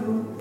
you.